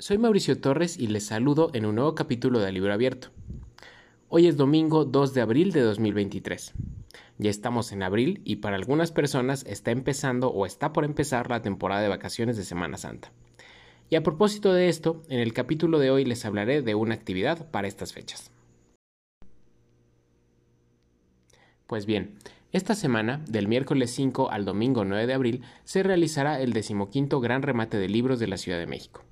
Soy Mauricio Torres y les saludo en un nuevo capítulo de Libro Abierto. Hoy es domingo 2 de abril de 2023. Ya estamos en abril y para algunas personas está empezando o está por empezar la temporada de vacaciones de Semana Santa. Y a propósito de esto, en el capítulo de hoy les hablaré de una actividad para estas fechas. Pues bien, esta semana, del miércoles 5 al domingo 9 de abril, se realizará el decimoquinto Gran Remate de Libros de la Ciudad de México.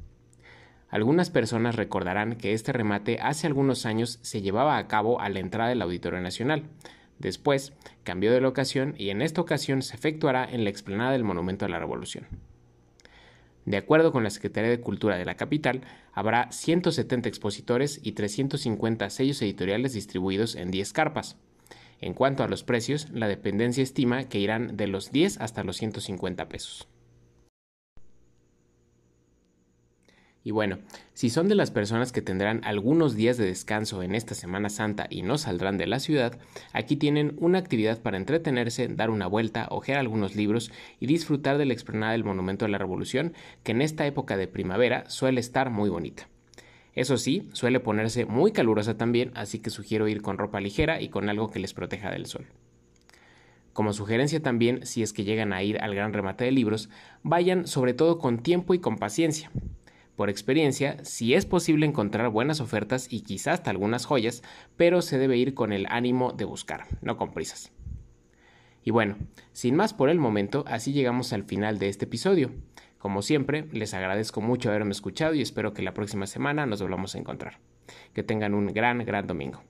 Algunas personas recordarán que este remate hace algunos años se llevaba a cabo a la entrada del Auditorio Nacional. Después cambió de locación y en esta ocasión se efectuará en la explanada del Monumento a la Revolución. De acuerdo con la Secretaría de Cultura de la capital, habrá 170 expositores y 350 sellos editoriales distribuidos en 10 carpas. En cuanto a los precios, la dependencia estima que irán de los 10 hasta los 150 pesos. Y bueno, si son de las personas que tendrán algunos días de descanso en esta Semana Santa y no saldrán de la ciudad, aquí tienen una actividad para entretenerse, dar una vuelta, ojear algunos libros y disfrutar de la explanada del Monumento a la Revolución, que en esta época de primavera suele estar muy bonita. Eso sí, suele ponerse muy calurosa también, así que sugiero ir con ropa ligera y con algo que les proteja del sol. Como sugerencia también, si es que llegan a ir al gran remate de libros, vayan sobre todo con tiempo y con paciencia. Por experiencia, sí es posible encontrar buenas ofertas y quizás hasta algunas joyas, pero se debe ir con el ánimo de buscar, no con prisas. Y bueno, sin más por el momento, así llegamos al final de este episodio. Como siempre, les agradezco mucho haberme escuchado y espero que la próxima semana nos volvamos a encontrar. Que tengan un gran, gran domingo.